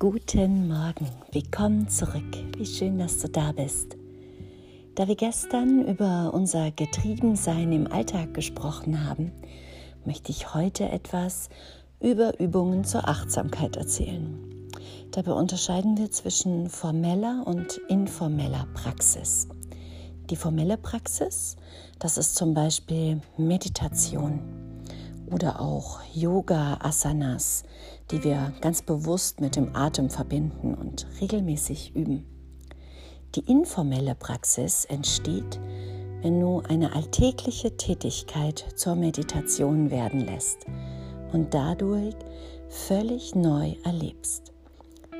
Guten Morgen, willkommen zurück. Wie schön, dass du da bist. Da wir gestern über unser Getriebensein im Alltag gesprochen haben, möchte ich heute etwas über Übungen zur Achtsamkeit erzählen. Dabei unterscheiden wir zwischen formeller und informeller Praxis. Die formelle Praxis, das ist zum Beispiel Meditation oder auch Yoga-Asanas, die wir ganz bewusst mit dem Atem verbinden und regelmäßig üben. Die informelle Praxis entsteht, wenn du eine alltägliche Tätigkeit zur Meditation werden lässt und dadurch völlig neu erlebst.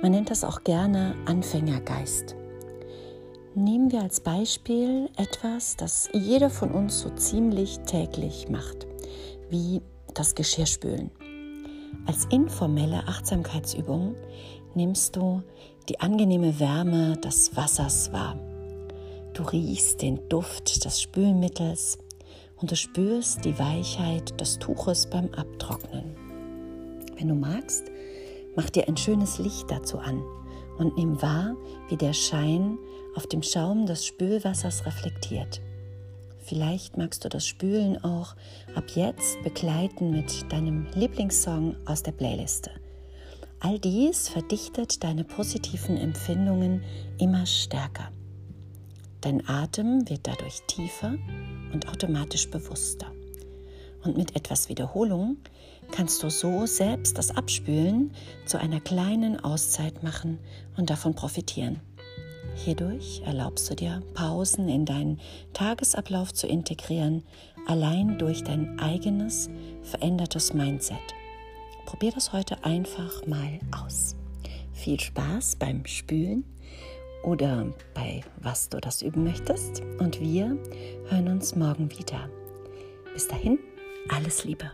Man nennt das auch gerne Anfängergeist. Nehmen wir als Beispiel etwas, das jeder von uns so ziemlich täglich macht, wie das Geschirrspülen. Als informelle Achtsamkeitsübung nimmst du die angenehme Wärme des Wassers wahr. Du riechst den Duft des Spülmittels und du spürst die Weichheit des Tuches beim Abtrocknen. Wenn du magst, mach dir ein schönes Licht dazu an und nimm wahr, wie der Schein auf dem Schaum des Spülwassers reflektiert. Vielleicht magst du das Spülen auch ab jetzt begleiten mit deinem Lieblingssong aus der Playliste. All dies verdichtet deine positiven Empfindungen immer stärker. Dein Atem wird dadurch tiefer und automatisch bewusster. Und mit etwas Wiederholung kannst du so selbst das Abspülen zu einer kleinen Auszeit machen und davon profitieren. Hierdurch erlaubst du dir, Pausen in deinen Tagesablauf zu integrieren, allein durch dein eigenes verändertes Mindset. Probier das heute einfach mal aus. Viel Spaß beim Spülen oder bei was du das üben möchtest und wir hören uns morgen wieder. Bis dahin, alles Liebe.